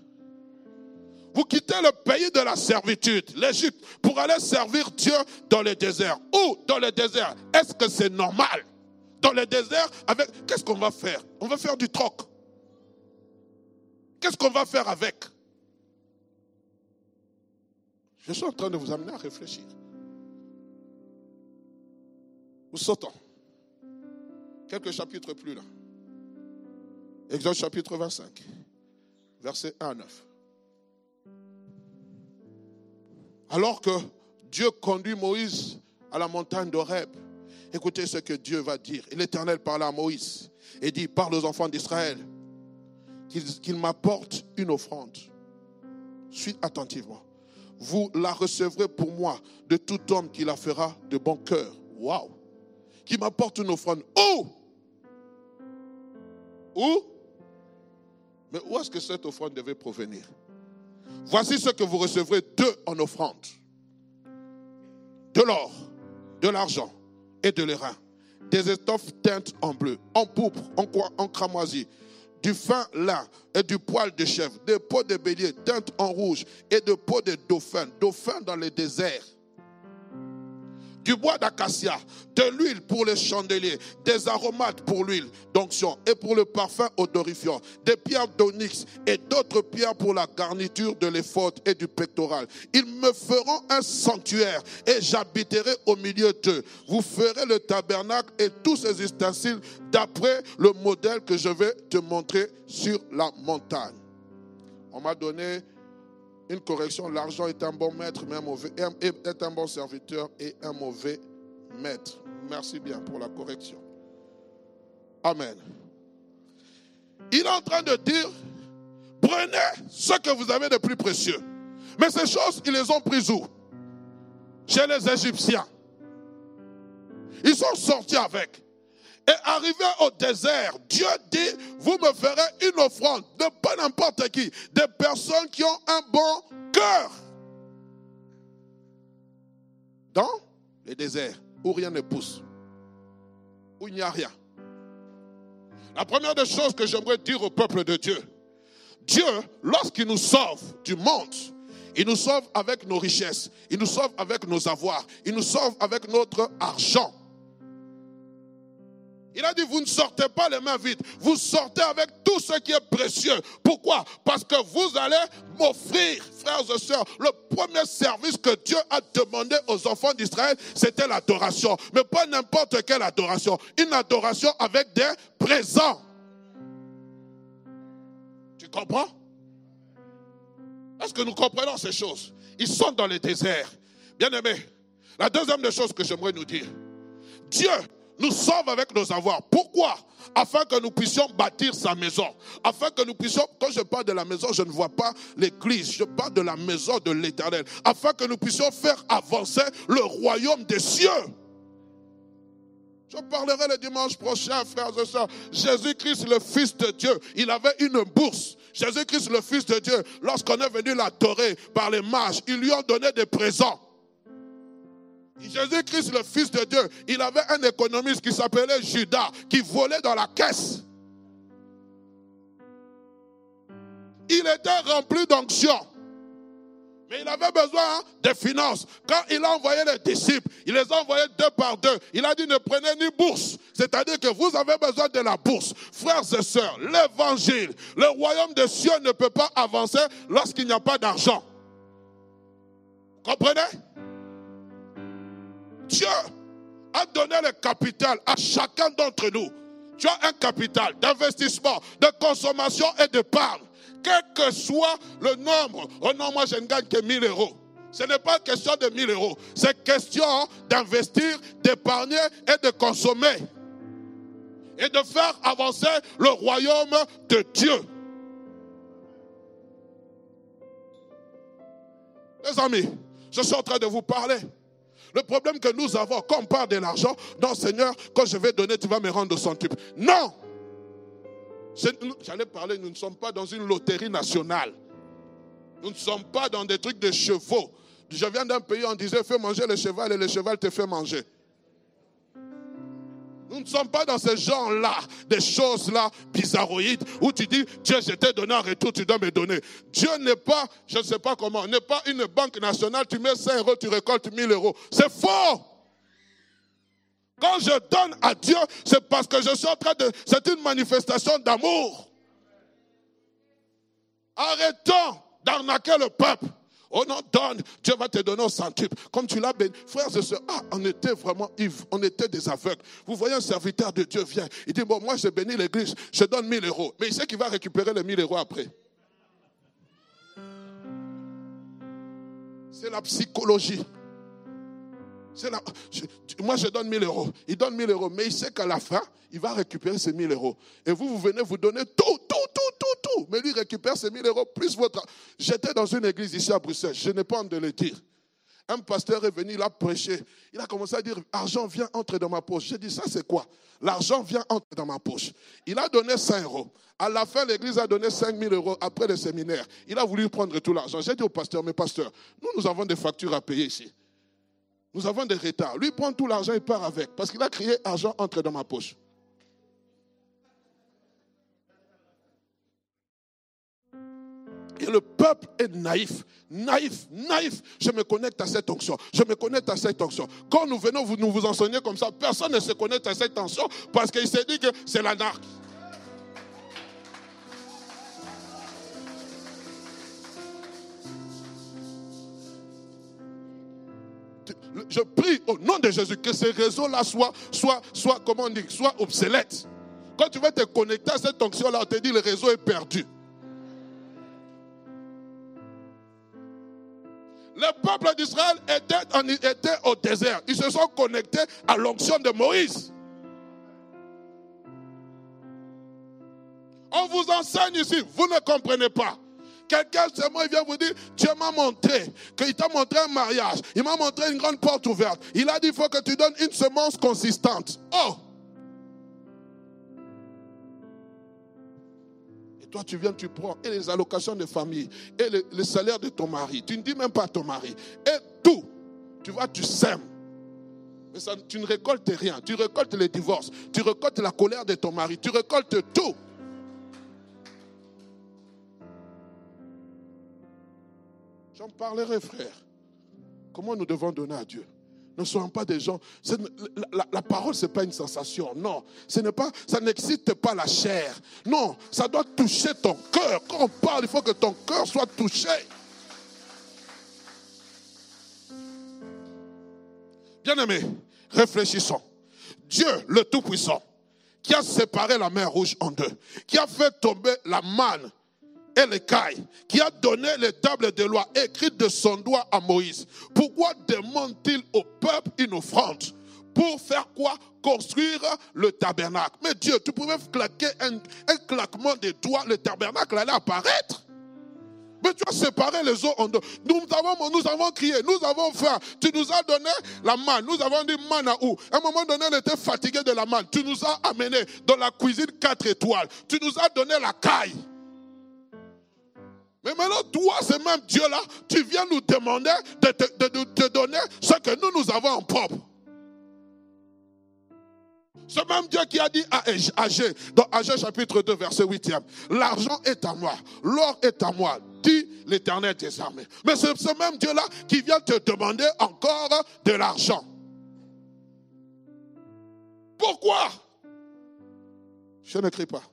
Vous quittez le pays de la servitude, l'Égypte, pour aller servir Dieu dans le désert. Où? Dans le désert Est-ce que c'est normal? Dans le désert, avec qu'est-ce qu'on va faire? On va faire du troc. Qu'est-ce qu'on va faire avec? Je suis en train de vous amener à réfléchir. Nous sautons. Quelques chapitres plus là. Exode chapitre 25, verset 1 à 9. Alors que Dieu conduit Moïse à la montagne d'Horeb, écoutez ce que Dieu va dire. L'Éternel parla à Moïse et dit, parle aux enfants d'Israël qu'ils m'apportent une offrande. Suis attentivement vous la recevrez pour moi de tout homme qui la fera de bon cœur. Waouh! Qui m'apporte une offrande. Où? Où? Mais où est-ce que cette offrande devait provenir? Voici ce que vous recevrez d'eux en offrande. De l'or, de l'argent et de l'airain. Des étoffes teintes en bleu, en pourpre, en, en cramoisi, du fin lin et du poil de chèvre, des peaux de bélier teintes en rouge et de peaux de dauphin, dauphin dans le désert du bois d'acacia, de l'huile pour les chandeliers, des aromates pour l'huile d'onction et pour le parfum odorifiant, des pierres d'onyx et d'autres pierres pour la garniture de l'éphod et du pectoral. Ils me feront un sanctuaire et j'habiterai au milieu d'eux. Vous ferez le tabernacle et tous ses ustensiles d'après le modèle que je vais te montrer sur la montagne. On m'a donné une correction. L'argent est un bon maître, mais un mauvais, est un bon serviteur et un mauvais maître. Merci bien pour la correction. Amen. Il est en train de dire, prenez ce que vous avez de plus précieux. Mais ces choses, ils les ont prises où? Chez les Égyptiens. Ils sont sortis avec. Et arrivé au désert, Dieu dit, vous me ferez une offrande de qui, des personnes qui ont un bon cœur. Dans le désert, où rien ne pousse, où il n'y a rien. La première des choses que j'aimerais dire au peuple de Dieu, Dieu, lorsqu'il nous sauve du monde, il nous sauve avec nos richesses, il nous sauve avec nos avoirs, il nous sauve avec notre argent. Il a dit, vous ne sortez pas les mains vides, vous sortez avec tout ce qui est précieux. Pourquoi? Parce que vous allez m'offrir, frères et sœurs, le premier service que Dieu a demandé aux enfants d'Israël, c'était l'adoration. Mais pas n'importe quelle adoration, une adoration avec des présents. Tu comprends? Est-ce que nous comprenons ces choses? Ils sont dans le désert. Bien aimé, la deuxième des choses que j'aimerais nous dire, Dieu nous sauve avec nos avoirs. Pourquoi? Afin que nous puissions bâtir sa maison. Afin que nous puissions, quand je parle de la maison, je ne vois pas l'église, je parle de la maison de l'éternel. Afin que nous puissions faire avancer le royaume des cieux. Je parlerai le dimanche prochain, frères et sœurs. Jésus-Christ, le Fils de Dieu, il avait une bourse. Jésus-Christ, le Fils de Dieu, lorsqu'on est venu l'adorer par les mages, ils lui ont donné des présents. Jésus-Christ, le Fils de Dieu, il avait un économiste qui s'appelait Judas, qui volait dans la caisse. Il était rempli d'onction. Mais il avait besoin de finances. Quand il a envoyé les disciples, il les a envoyés deux par deux. Il a dit ne prenez ni bourse. C'est-à-dire que vous avez besoin de la bourse. Frères et sœurs, l'évangile, le royaume des cieux ne peut pas avancer lorsqu'il n'y a pas d'argent. Comprenez? Dieu a donné le capital à chacun d'entre nous. Tu as un capital d'investissement, de consommation et d'épargne. Quel que soit le nombre. Oh non, moi je ne gagne que 1000 euros. Ce n'est pas question de 1000 euros. C'est question d'investir, d'épargner et de consommer. Et de faire avancer le royaume de Dieu. Les amis, je suis en train de vous parler. Le problème que nous avons, quand on parle de l'argent, non Seigneur, quand je vais donner, tu vas me rendre son type. Non J'allais parler, nous ne sommes pas dans une loterie nationale. Nous ne sommes pas dans des trucs de chevaux. Je viens d'un pays, on disait fais manger le cheval et le cheval te fait manger. Nous ne sommes pas dans ce genre-là, des choses-là bizarroïdes, où tu dis, Dieu, je t'ai donné en retour, tu dois me donner. Dieu n'est pas, je ne sais pas comment, n'est pas une banque nationale, tu mets 5 euros, tu récoltes 1000 euros. C'est faux. Quand je donne à Dieu, c'est parce que je suis en train de... C'est une manifestation d'amour. Arrêtons d'arnaquer le peuple. Oh non, donne, Dieu va te donner un centuple. Comme tu l'as béni. Frères et sœurs, ah, on était vraiment ivres, on était des aveugles. Vous voyez un serviteur de Dieu vient, il dit, bon, moi je bénis l'église, je donne 1000 euros. Mais il sait qu'il va récupérer les 1000 euros après. C'est la psychologie. La, moi, je donne 1000 euros. Il donne 1000 euros. Mais il sait qu'à la fin, il va récupérer ces 1000 euros. Et vous, vous venez vous donner tout, tout. Mais lui récupère ces 1000 euros plus votre. J'étais dans une église ici à Bruxelles. Je n'ai pas honte de le dire. Un pasteur est venu, il a prêché. Il a commencé à dire Argent vient entrer dans ma poche. J'ai dit Ça, c'est quoi? L'argent vient entrer dans ma poche. Il a donné 5 euros. À la fin, l'église a donné 5 000 euros après le séminaire. Il a voulu prendre tout l'argent. J'ai dit au pasteur Mais pasteur, nous, nous avons des factures à payer ici. Nous avons des retards. Lui prend tout l'argent et part avec. Parce qu'il a crié argent entre dans ma poche. Le peuple est naïf, naïf, naïf. Je me connecte à cette onction. Je me connecte à cette onction. Quand nous venons vous, nous vous enseigner comme ça, personne ne se connecte à cette onction parce qu'il s'est dit que c'est l'anarchie. je prie au nom de Jésus que ces réseaux-là soient, soient, soient, comment on dit, soient obsolètes. Quand tu vas te connecter à cette onction-là, on te dit le réseau est perdu. Le peuple d'Israël était, au désert. Ils se sont connectés à l'onction de Moïse. On vous enseigne ici, vous ne comprenez pas. Quelqu'un seulement il vient vous dire, Dieu m'a montré, qu'il t'a montré un mariage, il m'a montré une grande porte ouverte. Il a dit, il faut que tu donnes une semence consistante. Oh! Toi, tu viens, tu prends, et les allocations de famille, et le, salaire de ton mari. Tu ne dis même pas à ton mari. Et tout. Tu vois, tu sèmes. Mais tu ne récoltes rien. Tu récoltes les divorces. Tu récoltes la colère de ton mari. Tu récoltes tout. J'en parlerai, frère. Comment nous devons donner à Dieu? Ne soyons pas des gens. La, parole, ce n'est pas une sensation. Non. Ce n'est pas, ça n'excite pas la chair. Non. Ça doit toucher ton cœur. Quand on parle, il faut que ton cœur soit touché. Bien-aimés, réfléchissons. Dieu, le Tout-Puissant, qui a séparé la mer rouge en deux, qui a fait tomber la manne et l'écaille, qui a donné les tables de loi écrites de son doigt à Moïse. Pourquoi demande-t-il au peuple une offrande Pour faire quoi? Construire le tabernacle. Mais Dieu, tu pouvais claquer un, claquement de doigts, le tabernacle allait apparaître. Mais tu as séparé les eaux en deux. Nous avons, nous avons crié, nous avons faim. Tu nous as donné la manne. Nous avons dit manne à où? À un moment donné, on était fatigué de la manne. Tu nous as amené dans la cuisine 4 étoiles. Tu nous as donné la caille. Mais maintenant, toi, ce même Dieu-là, tu viens nous demander de te, donner ce que nous, nous avons en propre. Ce même Dieu qui a dit à Agé, dans Agé chapitre 2, verset 8 l'argent est à moi, l'or est à moi, dit l'éternel des armées. Mais c'est ce même Dieu-là qui vient te demander encore de l'argent. Pourquoi? Je ne crie pas.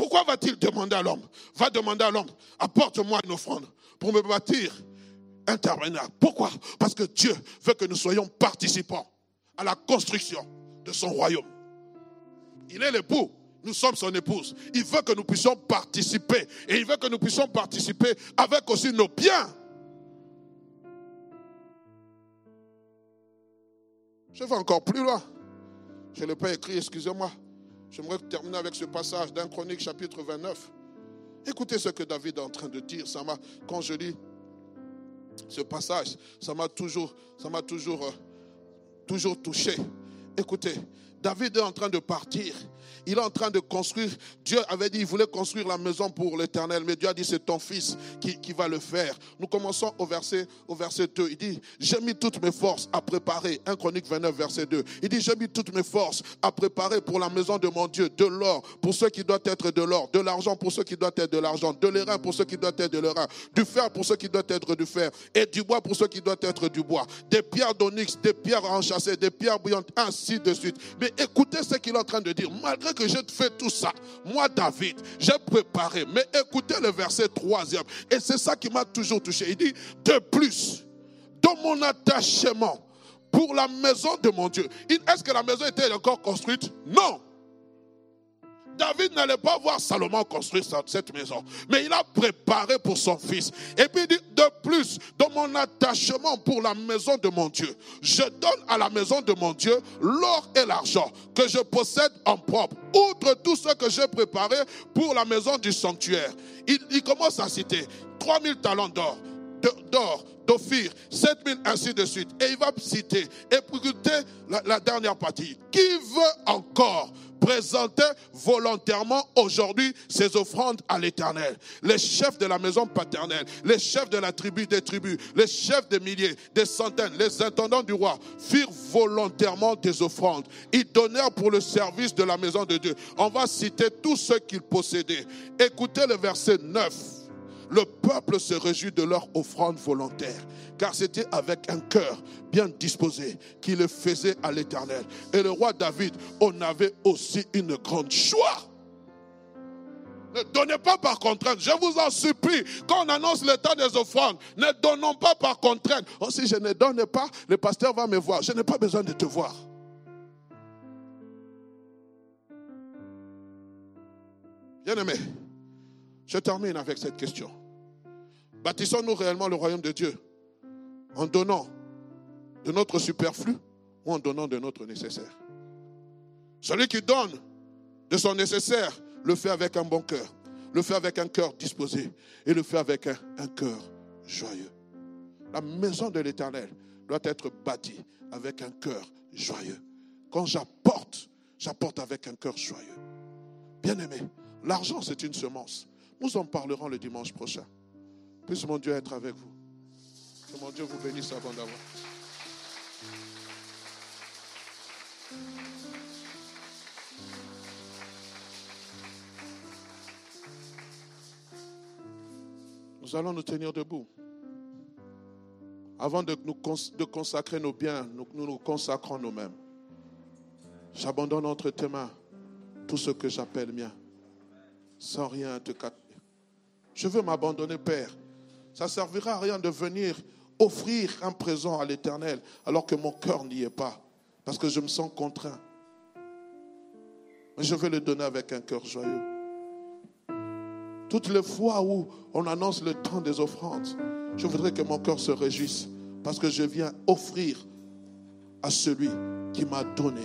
Pourquoi va-t-il demander à l'homme Va demander à l'homme, apporte-moi une offrande pour me bâtir un tabernacle? Pourquoi? Parce que Dieu veut que nous soyons participants à la construction de son royaume. Il est l'époux, nous sommes son épouse. Il veut que nous puissions participer. Et il veut que nous puissions participer avec aussi nos biens. Je vais encore plus loin. Je ne l'ai pas écrit, excusez-moi. J'aimerais terminer avec ce passage d'un chronique chapitre 29. Écoutez ce que David est en train de dire. Ça quand je lis ce passage, ça m'a toujours, euh, toujours touché. Écoutez, David est en train de partir. Il est en train de construire. Dieu avait dit qu'il voulait construire la maison pour l'éternel. Mais Dieu a dit c'est ton fils qui, va le faire. Nous commençons au verset, au verset 2. Il dit J'ai mis toutes mes forces à préparer. 1 Chronique 29, verset 2. Il dit J'ai mis toutes mes forces à préparer pour la maison de mon Dieu de l'or pour ceux qui doivent être de l'or, de l'argent pour ceux qui doivent être de l'argent, de l'airain pour ceux qui doivent être de l'airain, du fer pour ceux qui doivent être du fer et du bois pour ceux qui doivent être du bois, des pierres d'onyx, des pierres enchâssées, des pierres bouillantes, ainsi de suite. Mais écoutez ce qu'il est en train de dire. Que j'ai fait tout ça, moi, David, j'ai préparé. Mais écoutez le verset troisième. Et c'est ça qui m'a toujours touché. Il dit, de plus, dans mon attachement pour la maison de mon Dieu. Est-ce que la maison était encore construite? Non. David n'allait pas voir Salomon construire cette maison, mais il a préparé pour son fils. Et puis il dit, de plus, dans mon attachement pour la maison de mon Dieu, je donne à la maison de mon Dieu l'or et l'argent que je possède en propre, outre tout ce que j'ai préparé pour la maison du sanctuaire. Il, commence à citer 3000 talents d'or, d'or, d'ophir, 7000, ainsi de suite. Et il va citer, écoutez la, la dernière partie. Qui veut encore présenter volontairement aujourd'hui ses offrandes à l'éternel. Les chefs de la maison paternelle, les chefs de la tribu des tribus, les chefs des milliers, des centaines, les intendants du roi firent volontairement des offrandes. Ils donnèrent pour le service de la maison de Dieu. On va citer tous ceux qu'ils possédaient. Écoutez le verset 9 le peuple se réjouit de leur offrande volontaire, car c'était avec un cœur bien disposé qu'il le faisait à l'Éternel. Et le roi David en avait aussi une grande joie. Ne donnez pas par contrainte. Je vous en supplie, quand on annonce le temps des offrandes, ne donnons pas par contrainte. Oh, si je ne donne pas, le pasteur va me voir. Je n'ai pas besoin de te voir. Bien-aimé, je termine avec cette question. Bâtissons-nous réellement le royaume de Dieu en donnant de notre superflu ou en donnant de notre nécessaire Celui qui donne de son nécessaire le fait avec un bon cœur, le fait avec un cœur disposé et le fait avec un, cœur joyeux. La maison de l'Éternel doit être bâtie avec un cœur joyeux. Quand j'apporte, j'apporte avec un cœur joyeux. Bien-aimé, l'argent c'est une semence. Nous en parlerons le dimanche prochain. Puisse mon Dieu être avec vous. Que mon Dieu vous bénisse abondamment. Nous allons nous tenir debout. Avant de, nous de consacrer nos biens, nous nous, consacrons nous-mêmes. J'abandonne entre tes mains tout ce que j'appelle mien, sans rien te capter. Je veux m'abandonner, Père. Ça ne servira à rien de venir offrir un présent à l'Éternel alors que mon cœur n'y est pas, parce que je me sens contraint. Mais je veux le donner avec un cœur joyeux. Toutes les fois où on annonce le temps des offrandes, je voudrais que mon cœur se réjouisse parce que je viens offrir à celui qui m'a donné